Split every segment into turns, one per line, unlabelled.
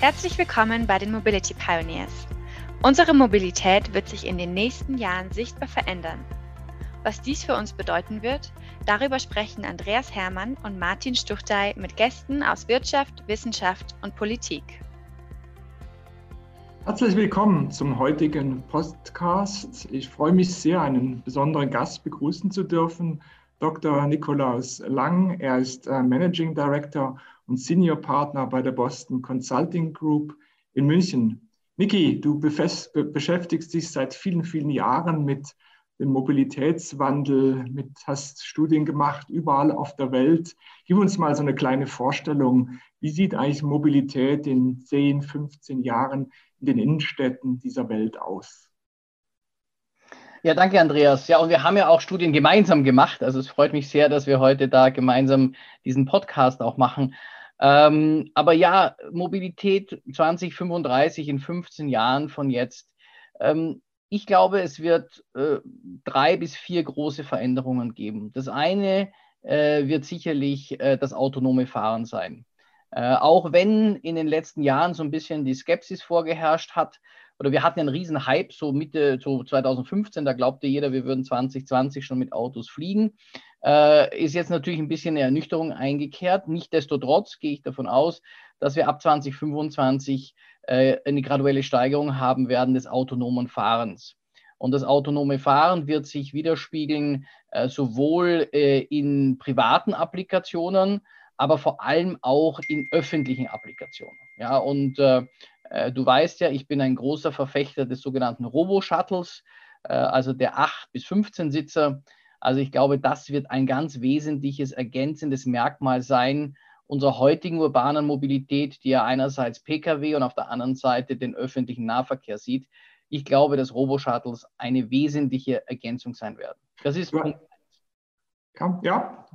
Herzlich willkommen bei den Mobility Pioneers. Unsere Mobilität wird sich in den nächsten Jahren sichtbar verändern. Was dies für uns bedeuten wird, darüber sprechen Andreas Hermann und Martin Stuchtey mit Gästen aus Wirtschaft, Wissenschaft und Politik.
Herzlich willkommen zum heutigen Podcast. Ich freue mich sehr, einen besonderen Gast begrüßen zu dürfen, Dr. Nikolaus Lang. Er ist äh, Managing Director und Senior Partner bei der Boston Consulting Group in München. Niki, du beschäftigst dich seit vielen, vielen Jahren mit dem Mobilitätswandel, mit, hast Studien gemacht überall auf der Welt. Gib uns mal so eine kleine Vorstellung. Wie sieht eigentlich Mobilität in 10, 15 Jahren in den Innenstädten dieser Welt aus?
Ja, danke, Andreas. Ja, und wir haben ja auch Studien gemeinsam gemacht. Also es freut mich sehr, dass wir heute da gemeinsam diesen Podcast auch machen. Ähm, aber ja, Mobilität 2035 in 15 Jahren von jetzt. Ähm, ich glaube, es wird äh, drei bis vier große Veränderungen geben. Das eine äh, wird sicherlich äh, das autonome Fahren sein. Äh, auch wenn in den letzten Jahren so ein bisschen die Skepsis vorgeherrscht hat, oder wir hatten einen riesen Hype, so Mitte so 2015, da glaubte jeder, wir würden 2020 schon mit Autos fliegen. Äh, ist jetzt natürlich ein bisschen eine Ernüchterung eingekehrt. Nichtsdestotrotz gehe ich davon aus, dass wir ab 2025 äh, eine graduelle Steigerung haben werden des autonomen Fahrens. Und das autonome Fahren wird sich widerspiegeln äh, sowohl äh, in privaten Applikationen, aber vor allem auch in öffentlichen Applikationen. Ja, und äh, äh, du weißt ja, ich bin ein großer Verfechter des sogenannten Robo-Shuttles, äh, also der 8 bis 15 Sitzer. Also ich glaube, das wird ein ganz wesentliches ergänzendes Merkmal sein unserer heutigen urbanen Mobilität, die ja einerseits Pkw und auf der anderen Seite den öffentlichen Nahverkehr sieht. Ich glaube, dass Robo-Shuttles eine wesentliche Ergänzung sein werden. Das ist ja. Punkt 1. Ja,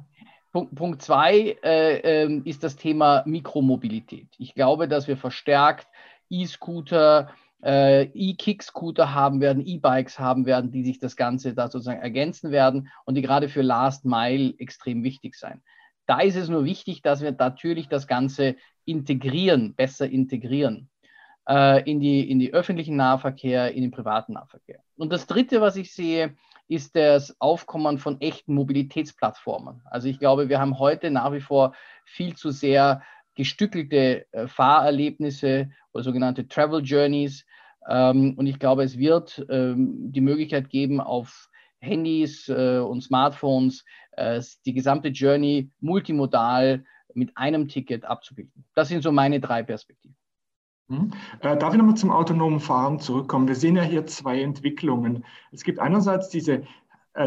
Punkt, Punkt zwei äh, äh, ist das Thema Mikromobilität. Ich glaube, dass wir verstärkt E-Scooter, äh, E-Kick-Scooter haben werden, E-Bikes haben werden, die sich das Ganze da sozusagen ergänzen werden und die gerade für Last Mile extrem wichtig sein. Da ist es nur wichtig, dass wir natürlich das Ganze integrieren, besser integrieren äh, in, die, in die öffentlichen Nahverkehr, in den privaten Nahverkehr. Und das Dritte, was ich sehe, ist das Aufkommen von echten Mobilitätsplattformen. Also ich glaube, wir haben heute nach wie vor viel zu sehr gestückelte äh, Fahrerlebnisse oder sogenannte Travel Journeys. Ähm, und ich glaube, es wird ähm, die Möglichkeit geben, auf Handys äh, und Smartphones äh, die gesamte Journey multimodal mit einem Ticket abzubilden. Das sind so meine drei Perspektiven.
Mhm. Äh, darf ich nochmal zum autonomen Fahren zurückkommen? Wir sehen ja hier zwei Entwicklungen. Es gibt einerseits diese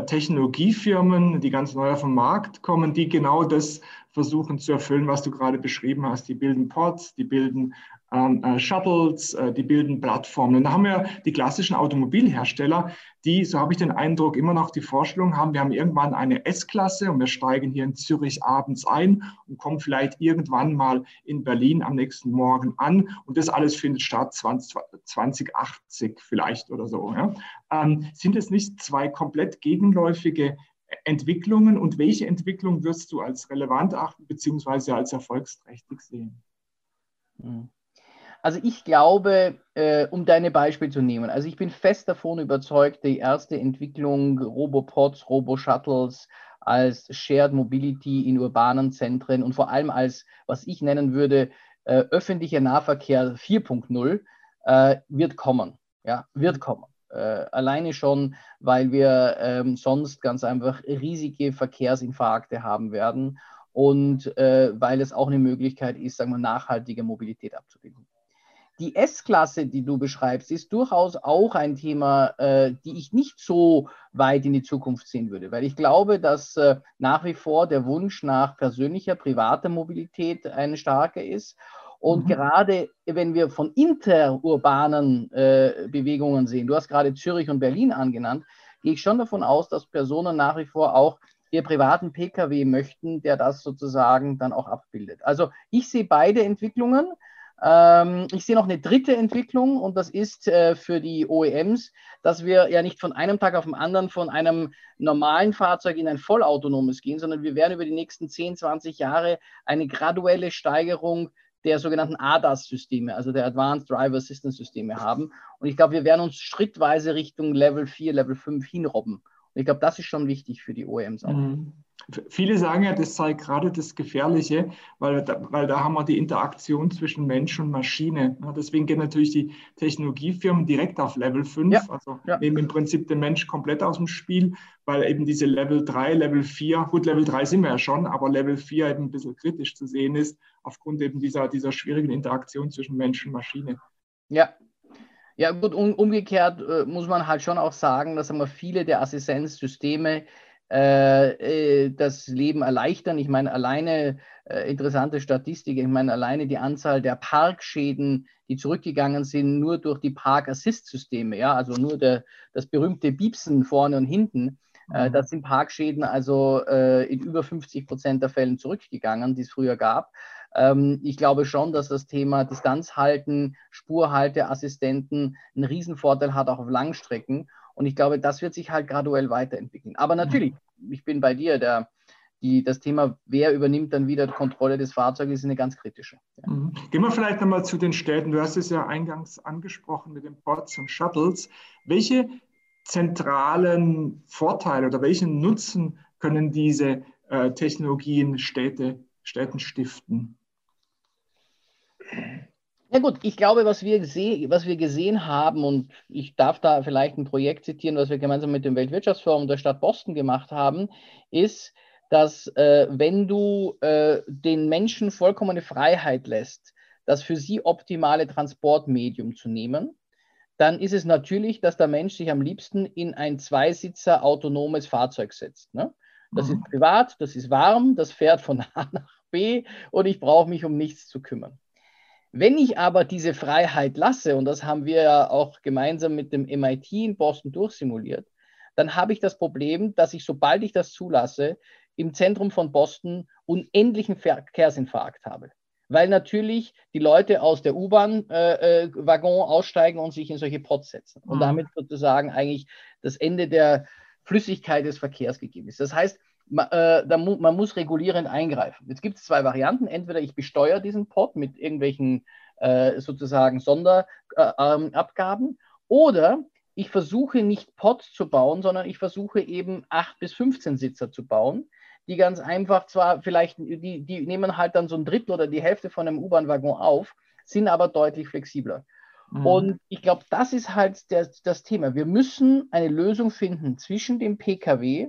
Technologiefirmen, die ganz neu auf den Markt kommen, die genau das versuchen zu erfüllen, was du gerade beschrieben hast. Die bilden Pods, die bilden äh, Shuttles, äh, die bilden Plattformen. Und da haben wir die klassischen Automobilhersteller, die, so habe ich den Eindruck, immer noch die Vorstellung haben, wir haben irgendwann eine S-Klasse und wir steigen hier in Zürich abends ein und kommen vielleicht irgendwann mal in Berlin am nächsten Morgen an. Und das alles findet statt 20, 2080 vielleicht oder so. Ja. Ähm, sind es nicht zwei komplett gegenläufige Entwicklungen und welche Entwicklung wirst du als relevant achten beziehungsweise als erfolgsträchtig sehen?
Hm. Also ich glaube, äh, um deine Beispiel zu nehmen, also ich bin fest davon überzeugt, die erste Entwicklung Robopods, Robo-Shuttles als Shared Mobility in urbanen Zentren und vor allem als, was ich nennen würde, äh, öffentlicher Nahverkehr 4.0 äh, wird kommen. Ja, wird kommen. Äh, alleine schon, weil wir ähm, sonst ganz einfach riesige Verkehrsinfarkte haben werden und äh, weil es auch eine Möglichkeit ist, sagen wir, nachhaltige Mobilität abzubilden. Die S-Klasse, die du beschreibst, ist durchaus auch ein Thema, äh, die ich nicht so weit in die Zukunft sehen würde, weil ich glaube, dass äh, nach wie vor der Wunsch nach persönlicher, privater Mobilität ein starker ist und mhm. gerade wenn wir von interurbanen äh, Bewegungen sehen, du hast gerade Zürich und Berlin angenannt, gehe ich schon davon aus, dass Personen nach wie vor auch ihr privaten Pkw möchten, der das sozusagen dann auch abbildet. Also ich sehe beide Entwicklungen. Ähm, ich sehe noch eine dritte Entwicklung und das ist äh, für die OEMs, dass wir ja nicht von einem Tag auf den anderen von einem normalen Fahrzeug in ein vollautonomes gehen, sondern wir werden über die nächsten 10, 20 Jahre eine graduelle Steigerung der sogenannten ADAS-Systeme, also der Advanced Driver Assistance Systeme haben. Und ich glaube, wir werden uns schrittweise Richtung Level 4, Level 5 hinrobben. Und ich glaube, das ist schon wichtig für die OEMs auch. Mhm.
Viele sagen ja, das sei gerade das Gefährliche, weil da, weil da haben wir die Interaktion zwischen Mensch und Maschine. Ja, deswegen gehen natürlich die Technologiefirmen direkt auf Level 5, ja, also ja. nehmen im Prinzip den Mensch komplett aus dem Spiel, weil eben diese Level 3, Level 4, gut, Level 3 sind wir ja schon, aber Level 4 eben ein bisschen kritisch zu sehen ist, aufgrund eben dieser, dieser schwierigen Interaktion zwischen Mensch und Maschine.
Ja, ja, gut, um, umgekehrt äh, muss man halt schon auch sagen, dass wir viele der Assistenzsysteme das Leben erleichtern. Ich meine, alleine äh, interessante Statistik, ich meine, alleine die Anzahl der Parkschäden, die zurückgegangen sind, nur durch die Park-Assist-Systeme, ja, also nur der, das berühmte Biepsen vorne und hinten. Äh, mhm. das sind Parkschäden also äh, in über 50 Prozent der Fällen zurückgegangen, die es früher gab. Ähm, ich glaube schon, dass das Thema Distanzhalten, Spurhalteassistenten einen Riesenvorteil hat, auch auf Langstrecken. Und ich glaube, das wird sich halt graduell weiterentwickeln. Aber natürlich, ich bin bei dir, der, die, das Thema, wer übernimmt dann wieder die Kontrolle des Fahrzeuges, ist eine ganz kritische.
Ja. Mhm. Gehen wir vielleicht nochmal zu den Städten. Du hast es ja eingangs angesprochen mit den Ports und Shuttles. Welche zentralen Vorteile oder welchen Nutzen können diese äh, Technologien Städte, Städten stiften?
Ja gut, ich glaube, was wir, was wir gesehen haben, und ich darf da vielleicht ein Projekt zitieren, was wir gemeinsam mit dem Weltwirtschaftsforum der Stadt Boston gemacht haben, ist, dass äh, wenn du äh, den Menschen vollkommene Freiheit lässt, das für sie optimale Transportmedium zu nehmen, dann ist es natürlich, dass der Mensch sich am liebsten in ein Zweisitzer autonomes Fahrzeug setzt. Ne? Das mhm. ist privat, das ist warm, das fährt von A nach B und ich brauche mich um nichts zu kümmern. Wenn ich aber diese Freiheit lasse, und das haben wir ja auch gemeinsam mit dem MIT in Boston durchsimuliert, dann habe ich das Problem, dass ich, sobald ich das zulasse, im Zentrum von Boston unendlichen Verkehrsinfarkt habe. Weil natürlich die Leute aus der U-Bahn-Waggon äh, äh, aussteigen und sich in solche Pots setzen. Und mhm. damit sozusagen eigentlich das Ende der Flüssigkeit des Verkehrs gegeben ist. Das heißt, man, äh, mu man muss regulierend eingreifen. Jetzt gibt es zwei Varianten. Entweder ich besteuere diesen Pot mit irgendwelchen äh, sozusagen Sonderabgaben äh, ähm, oder ich versuche nicht Pots zu bauen, sondern ich versuche eben 8 bis 15 Sitzer zu bauen, die ganz einfach zwar vielleicht, die, die nehmen halt dann so ein Drittel oder die Hälfte von einem U-Bahn-Waggon auf, sind aber deutlich flexibler. Mhm. Und ich glaube, das ist halt der, das Thema. Wir müssen eine Lösung finden zwischen dem Pkw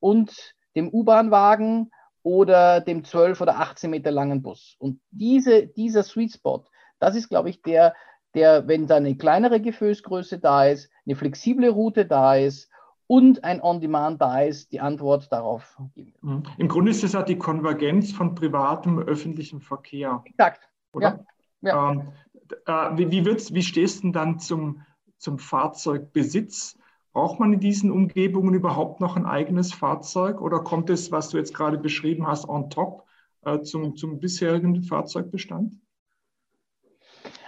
und dem U-Bahn-Wagen oder dem 12 oder 18 Meter langen Bus. Und diese, dieser Sweet Spot, das ist, glaube ich, der, der, wenn da eine kleinere Gefäßgröße da ist, eine flexible Route da ist und ein On-Demand da ist, die Antwort darauf
geben. Mhm. Im Grunde ist es ja die Konvergenz von privatem öffentlichem Verkehr.
Exakt. Oder? Ja.
ja. Ähm, äh, wie, wie, wie stehst du dann zum, zum Fahrzeugbesitz? Braucht man in diesen Umgebungen überhaupt noch ein eigenes Fahrzeug oder kommt es, was du jetzt gerade beschrieben hast, on top äh, zum, zum bisherigen Fahrzeugbestand?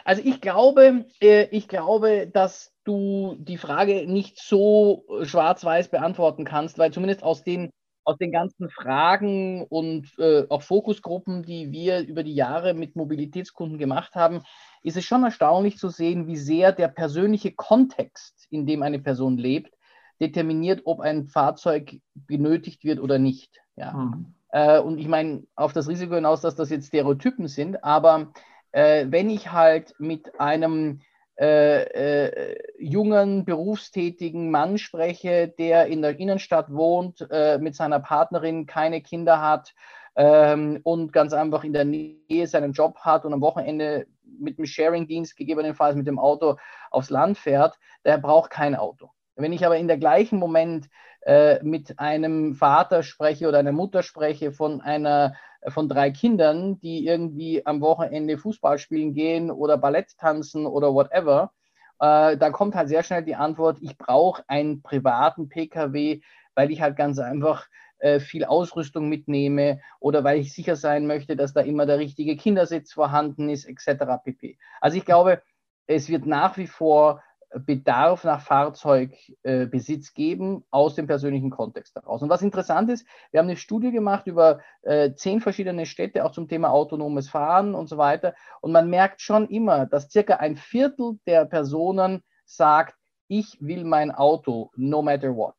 Also ich glaube, äh, ich glaube, dass du die Frage nicht so schwarz-weiß beantworten kannst, weil zumindest aus den, aus den ganzen Fragen und äh, auch Fokusgruppen, die wir über die Jahre mit Mobilitätskunden gemacht haben, ist es schon erstaunlich zu sehen, wie sehr der persönliche Kontext, in dem eine Person lebt, determiniert, ob ein Fahrzeug benötigt wird oder nicht. Ja. Mhm. Äh, und ich meine, auf das Risiko hinaus, dass das jetzt Stereotypen sind, aber äh, wenn ich halt mit einem äh, äh jungen, berufstätigen Mann spreche, der in der Innenstadt wohnt, äh, mit seiner Partnerin keine Kinder hat, ähm, und ganz einfach in der Nähe seinen Job hat und am Wochenende mit dem Sharing-Dienst, gegebenenfalls mit dem Auto aufs Land fährt, der braucht kein Auto. Wenn ich aber in der gleichen Moment äh, mit einem Vater spreche oder einer Mutter spreche von einer von drei Kindern, die irgendwie am Wochenende Fußball spielen gehen oder Ballett tanzen oder whatever, äh, da kommt halt sehr schnell die Antwort, ich brauche einen privaten Pkw, weil ich halt ganz einfach äh, viel Ausrüstung mitnehme oder weil ich sicher sein möchte, dass da immer der richtige Kindersitz vorhanden ist, etc. pp. Also ich glaube, es wird nach wie vor Bedarf nach Fahrzeugbesitz äh, geben aus dem persönlichen Kontext heraus. Und was interessant ist, wir haben eine Studie gemacht über äh, zehn verschiedene Städte, auch zum Thema autonomes Fahren und so weiter. Und man merkt schon immer, dass circa ein Viertel der Personen sagt, ich will mein Auto, no matter what.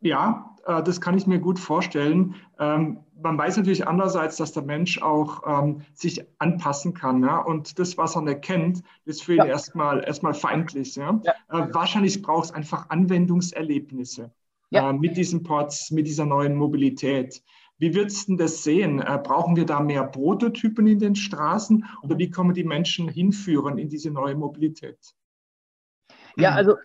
Mhm.
Ja, äh, das kann ich mir gut vorstellen. Ähm, man weiß natürlich andererseits, dass der Mensch auch ähm, sich anpassen kann. Ja? Und das, was er nicht kennt, ist für ihn ja. erstmal, erstmal feindlich. Ja? ja. Äh, wahrscheinlich braucht es einfach Anwendungserlebnisse äh, mit diesen Ports, mit dieser neuen Mobilität. Wie würdest du das sehen? Äh, brauchen wir da mehr Prototypen in den Straßen oder wie können wir die Menschen hinführen in diese neue Mobilität?
Ja, also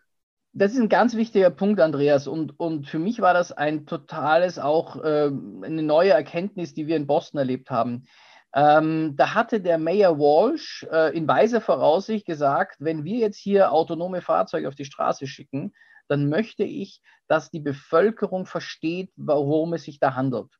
das ist ein ganz wichtiger Punkt, Andreas. Und, und für mich war das ein totales, auch äh, eine neue Erkenntnis, die wir in Boston erlebt haben. Ähm, da hatte der Mayor Walsh äh, in weiser Voraussicht gesagt, wenn wir jetzt hier autonome Fahrzeuge auf die Straße schicken, dann möchte ich, dass die Bevölkerung versteht, worum es sich da handelt.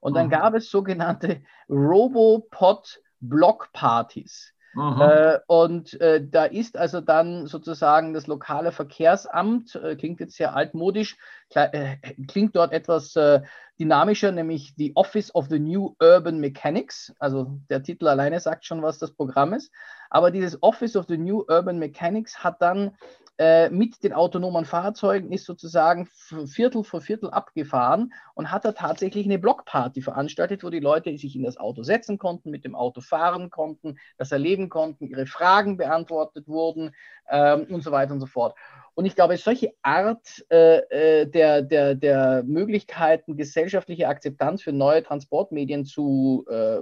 Und dann mhm. gab es sogenannte Robopod-Blockpartys. Äh, und äh, da ist also dann sozusagen das lokale Verkehrsamt, äh, klingt jetzt sehr altmodisch, äh, klingt dort etwas äh, dynamischer, nämlich die Office of the New Urban Mechanics. Also der Titel alleine sagt schon, was das Programm ist. Aber dieses Office of the New Urban Mechanics hat dann äh, mit den autonomen Fahrzeugen ist sozusagen Viertel für Viertel abgefahren und hat da tatsächlich eine Blockparty veranstaltet, wo die Leute sich in das Auto setzen konnten, mit dem Auto fahren konnten, das erleben konnten, ihre Fragen beantwortet wurden ähm, und so weiter und so fort. Und ich glaube, solche Art äh, äh, der, der, der Möglichkeiten, gesellschaftliche Akzeptanz für neue Transportmedien zu äh,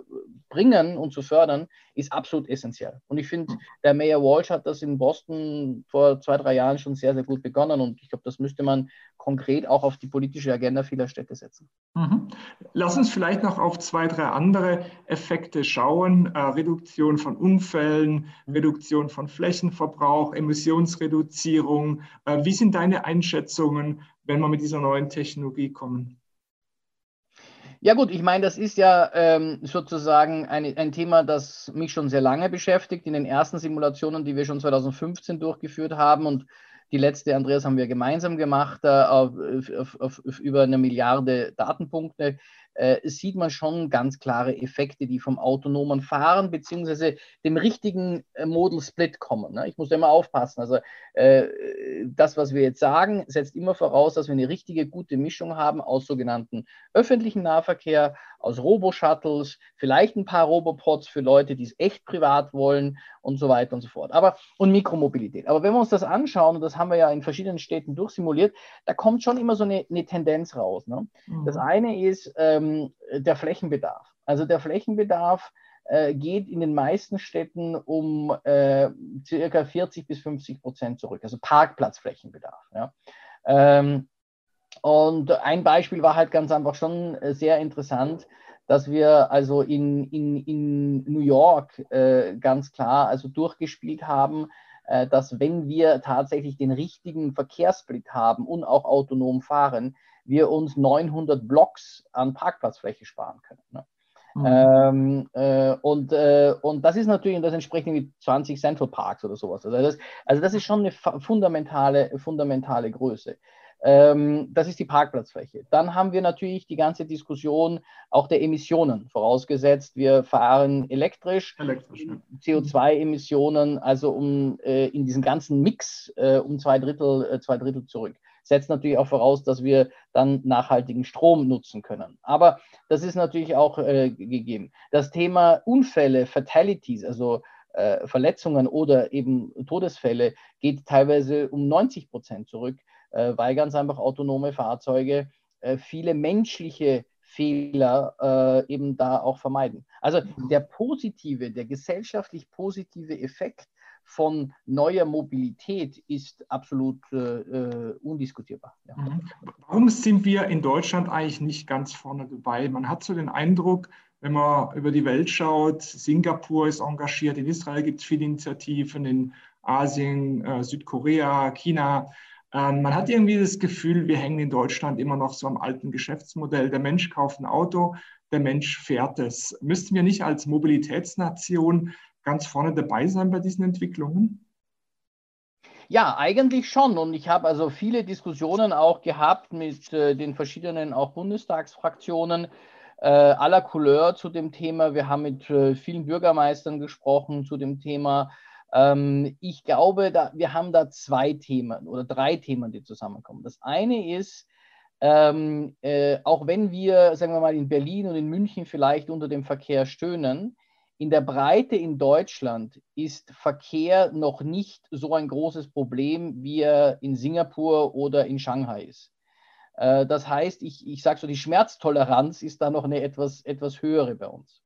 bringen und zu fördern, ist absolut essentiell. Und ich finde, hm. der Mayor Walsh hat das in Boston vor zwei, drei Jahren schon sehr, sehr gut begonnen. Und ich glaube, das müsste man konkret auch auf die politische Agenda vieler Städte setzen.
Mhm. Lass uns vielleicht noch auf zwei, drei andere Effekte schauen. Äh, Reduktion von Unfällen, Reduktion von Flächenverbrauch, Emissionsreduzierung. Äh, wie sind deine Einschätzungen, wenn wir mit dieser neuen Technologie kommen?
Ja gut, ich meine, das ist ja ähm, sozusagen ein, ein Thema, das mich schon sehr lange beschäftigt. In den ersten Simulationen, die wir schon 2015 durchgeführt haben und die letzte, Andreas, haben wir gemeinsam gemacht, äh, auf, auf, auf, auf, über eine Milliarde Datenpunkte äh, sieht man schon ganz klare Effekte, die vom autonomen Fahren beziehungsweise dem richtigen äh, Model Split kommen. Ne? Ich muss da immer aufpassen. Also äh, das, was wir jetzt sagen, setzt immer voraus, dass wir eine richtige, gute Mischung haben aus sogenannten öffentlichen Nahverkehr, aus Robo-Shuttles, vielleicht ein paar Robopods für Leute, die es echt privat wollen und so weiter und so fort. Aber und Mikromobilität. Aber wenn wir uns das anschauen, und das haben wir ja in verschiedenen Städten durchsimuliert, da kommt schon immer so eine, eine Tendenz raus. Ne? Mhm. Das eine ist ähm, der Flächenbedarf. Also der Flächenbedarf äh, geht in den meisten Städten um äh, circa 40 bis 50 Prozent zurück, also Parkplatzflächenbedarf. Ja? Ähm, und ein Beispiel war halt ganz einfach schon äh, sehr interessant, dass wir also in, in, in New York äh, ganz klar also durchgespielt haben, äh, dass wenn wir tatsächlich den richtigen Verkehrssplit haben und auch autonom fahren, wir uns 900 Blocks an Parkplatzfläche sparen können. Ne? Mhm. Ähm, äh, und, äh, und das ist natürlich das entsprechend wie 20 Central Parks oder sowas. Also das, also das ist schon eine fundamentale, fundamentale Größe. Ähm, das ist die Parkplatzfläche. Dann haben wir natürlich die ganze Diskussion auch der Emissionen, vorausgesetzt, wir fahren elektrisch, elektrisch ja. CO2-Emissionen, also um äh, in diesen ganzen Mix äh, um zwei Drittel, äh, zwei Drittel zurück. Setzt natürlich auch voraus, dass wir dann nachhaltigen Strom nutzen können. Aber das ist natürlich auch äh, gegeben. Das Thema Unfälle, Fatalities, also äh, Verletzungen oder eben Todesfälle, geht teilweise um 90 Prozent zurück äh, weil ganz einfach autonome Fahrzeuge äh, viele menschliche Fehler äh, eben da auch vermeiden. Also mhm. der positive, der gesellschaftlich positive Effekt von neuer Mobilität ist absolut äh, äh undiskutierbar. Ja. Mhm.
Warum sind wir in Deutschland eigentlich nicht ganz vorne dabei? Man hat so den Eindruck, wenn man über die Welt schaut, Singapur ist engagiert, in Israel gibt es viele Initiativen, in Asien, äh, Südkorea, China. Ähm, man hat irgendwie das Gefühl, wir hängen in Deutschland immer noch so am alten Geschäftsmodell. Der Mensch kauft ein Auto, der Mensch fährt es. Müssten wir nicht als Mobilitätsnation ganz vorne dabei sein bei diesen Entwicklungen?
Ja, eigentlich schon. Und ich habe also viele Diskussionen auch gehabt mit äh, den verschiedenen auch Bundestagsfraktionen äh, aller Couleur zu dem Thema. Wir haben mit äh, vielen Bürgermeistern gesprochen zu dem Thema. Ähm, ich glaube, da, wir haben da zwei Themen oder drei Themen, die zusammenkommen. Das eine ist, ähm, äh, auch wenn wir, sagen wir mal, in Berlin und in München vielleicht unter dem Verkehr stöhnen, in der Breite in Deutschland ist Verkehr noch nicht so ein großes Problem, wie er in Singapur oder in Shanghai ist. Äh, das heißt, ich, ich sage so, die Schmerztoleranz ist da noch eine etwas, etwas höhere bei uns.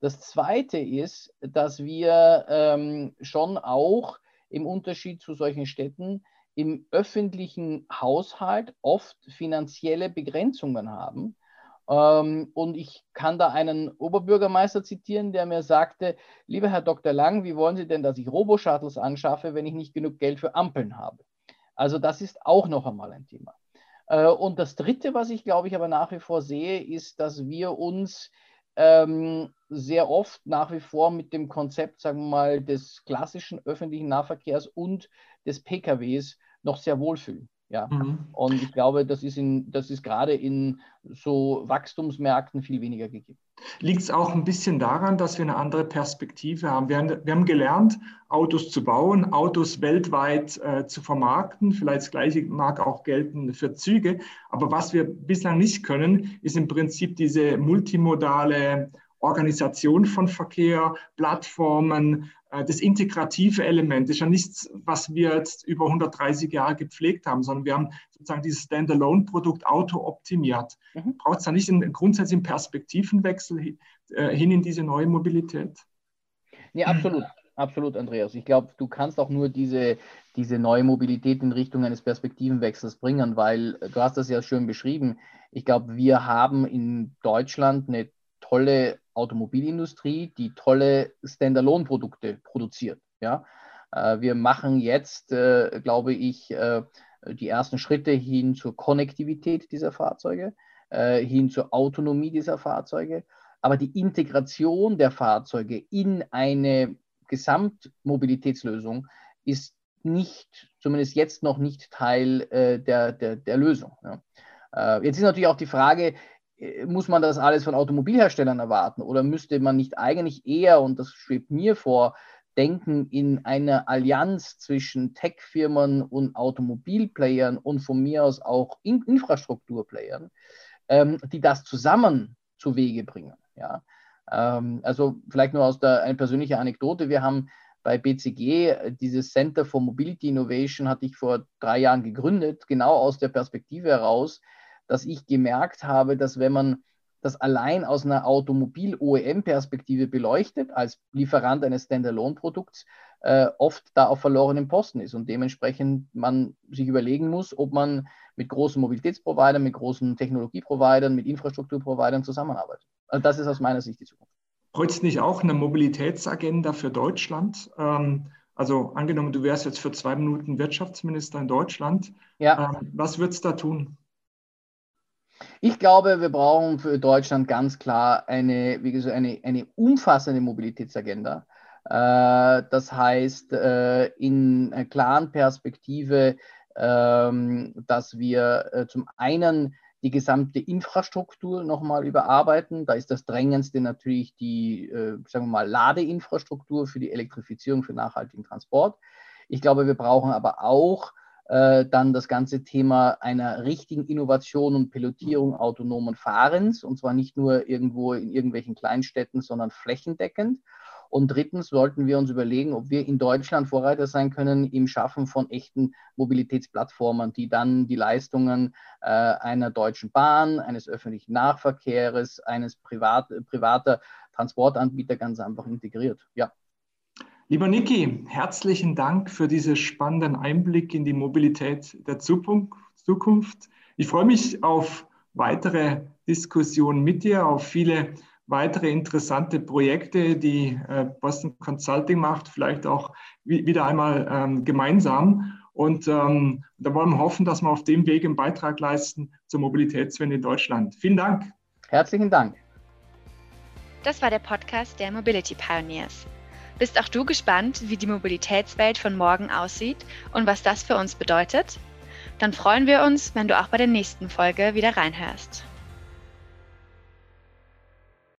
Das Zweite ist, dass wir ähm, schon auch im Unterschied zu solchen Städten im öffentlichen Haushalt oft finanzielle Begrenzungen haben und ich kann da einen Oberbürgermeister zitieren, der mir sagte, lieber Herr Dr. Lang, wie wollen Sie denn, dass ich Roboshuttles anschaffe, wenn ich nicht genug Geld für Ampeln habe? Also das ist auch noch einmal ein Thema. Äh, und das Dritte, was ich glaube ich aber nach wie vor sehe, ist, dass wir uns ähm, sehr oft nach wie vor mit dem Konzept, sagen wir mal, des klassischen öffentlichen Nahverkehrs und des PKWs noch sehr wohlfühlen. Ja. Mhm. Und ich glaube, das ist, in, das ist gerade in so Wachstumsmärkten viel weniger gegeben.
Liegt es auch ein bisschen daran, dass wir eine andere Perspektive haben? Wir haben, wir haben gelernt, Autos zu bauen, Autos weltweit äh, zu vermarkten. Vielleicht das Gleiche mag auch gelten für Züge. Aber was wir bislang nicht können, ist im Prinzip diese multimodale Organisation von Verkehr, Plattformen, das integrative Element. Ist ja nichts, was wir jetzt über 130 Jahre gepflegt haben, sondern wir haben sozusagen dieses Standalone-Produkt Auto optimiert. Mhm. Braucht es da nicht einen grundsätzlichen Perspektivenwechsel äh, hin in diese neue Mobilität?
Ja, absolut. Absolut, Andreas. Ich glaube, du kannst auch nur diese, diese neue Mobilität in Richtung eines Perspektivenwechsels bringen, weil du hast das ja schön beschrieben. Ich glaube, wir haben in Deutschland eine tolle Automobilindustrie, die tolle Standalone-Produkte produziert. Ja? Äh, wir machen jetzt, äh, glaube ich, äh, die ersten Schritte hin zur Konnektivität dieser Fahrzeuge, hin zur Autonomie dieser Fahrzeuge. Aber die Integration der Fahrzeuge in eine Gesamtmobilitätslösung ist nicht, zumindest jetzt noch nicht Teil der, der, der Lösung. Jetzt ist natürlich auch die Frage, muss man das alles von Automobilherstellern erwarten oder müsste man nicht eigentlich eher, und das schwebt mir vor, denken in einer Allianz zwischen Tech-Firmen und Automobilplayern und von mir aus auch in Infrastrukturplayern, ähm, die das zusammen zu Wege bringen. Ja? Ähm, also vielleicht nur aus der eine persönliche Anekdote. Wir haben bei BCG äh, dieses Center for Mobility Innovation hatte ich vor drei Jahren gegründet, genau aus der Perspektive heraus, dass ich gemerkt habe, dass wenn man das allein aus einer Automobil-OEM-Perspektive beleuchtet, als Lieferant eines Standalone-Produkts, äh, oft da auf verlorenen Posten ist und dementsprechend man sich überlegen muss, ob man mit großen Mobilitätsprovidern, mit großen Technologieprovidern, mit Infrastrukturprovidern zusammenarbeitet. Also das ist aus meiner Sicht die Zukunft.
Bräuchte nicht auch eine Mobilitätsagenda für Deutschland? Ähm, also angenommen, du wärst jetzt für zwei Minuten Wirtschaftsminister in Deutschland. Ja. Ähm, was würdest du da tun?
Ich glaube, wir brauchen für Deutschland ganz klar eine, wie gesagt, eine, eine umfassende Mobilitätsagenda. Äh, das heißt, äh, in einer klaren Perspektive, ähm, dass wir äh, zum einen die gesamte Infrastruktur nochmal überarbeiten. Da ist das Drängendste natürlich die, sagen wir mal, Ladeinfrastruktur für die Elektrifizierung für nachhaltigen Transport. Ich glaube, wir brauchen aber auch äh, dann das ganze Thema einer richtigen Innovation und Pilotierung autonomen Fahrens, und zwar nicht nur irgendwo in irgendwelchen Kleinstädten, sondern flächendeckend. Und drittens sollten wir uns überlegen, ob wir in Deutschland Vorreiter sein können im Schaffen von echten Mobilitätsplattformen, die dann die Leistungen äh, einer deutschen Bahn, eines öffentlichen Nahverkehrs, eines privat, privater Transportanbieter ganz einfach integriert. Ja.
Lieber Niki, herzlichen Dank für diesen spannenden Einblick in die Mobilität der Zukunft. Ich freue mich auf weitere Diskussionen mit dir, auf viele weitere interessante Projekte, die äh, Boston Consulting macht, vielleicht auch wieder einmal ähm, gemeinsam. Und ähm, da wollen wir hoffen, dass wir auf dem Weg einen Beitrag leisten zur Mobilitätswende in Deutschland. Vielen Dank.
Herzlichen Dank.
Das war der Podcast der Mobility Pioneers. Bist auch du gespannt, wie die Mobilitätswelt von morgen aussieht und was das für uns bedeutet? Dann freuen wir uns, wenn du auch bei der nächsten Folge wieder reinhörst.